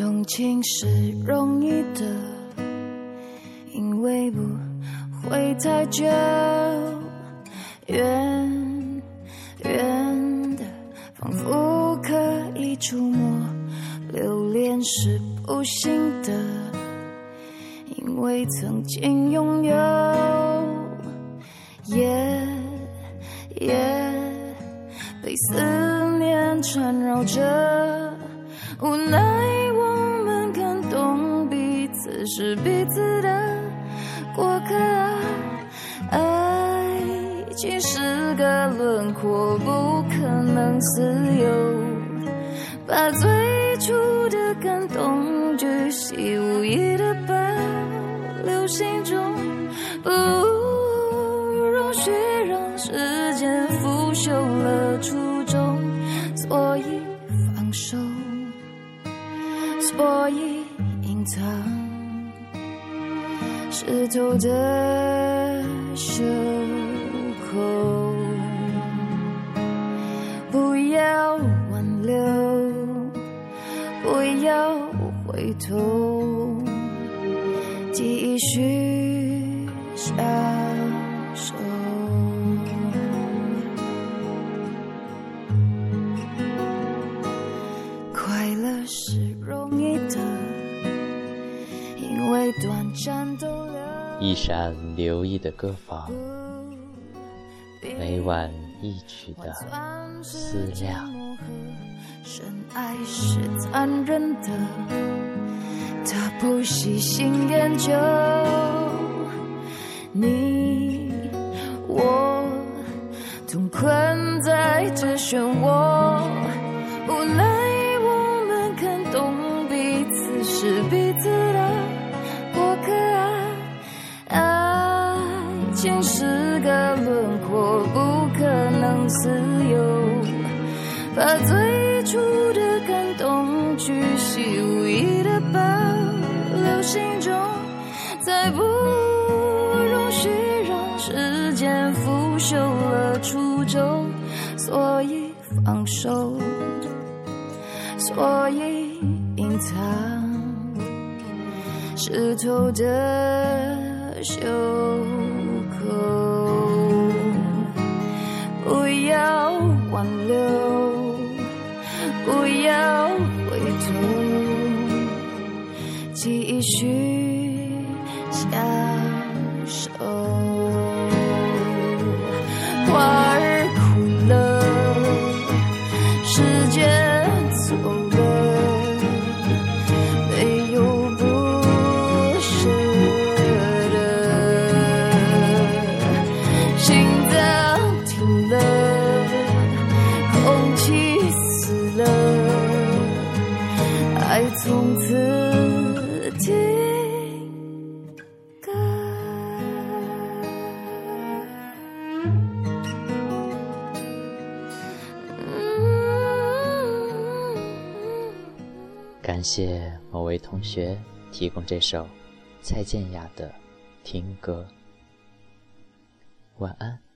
动情是容易的，因为不会太久。远远的，仿佛可以触摸；留恋是不行的，因为曾经拥有。夜夜被思念缠绕着，无奈。只是彼此的过客，爱情是个轮廓，不可能自由。把最初的感动巨细无遗的保留心中，不容许让时间腐朽了初衷，所以放手，所以隐藏。湿透的袖口，不要挽留，不要回头，继续想一闪留意的歌房，每晚一曲的思量。深爱是残忍的，他不细心研究。你我同困在这漩涡，无奈我们看懂彼此是自由。把最初的感动巨细无遗的保留心中，再不容许让时间腐朽了初衷。所以放手，所以隐藏湿透的袖。继续享受。花儿枯了，时间走了，没有不舍的。心脏停了，空气死了，爱从此。感谢某位同学提供这首蔡健雅的《听歌》，晚安。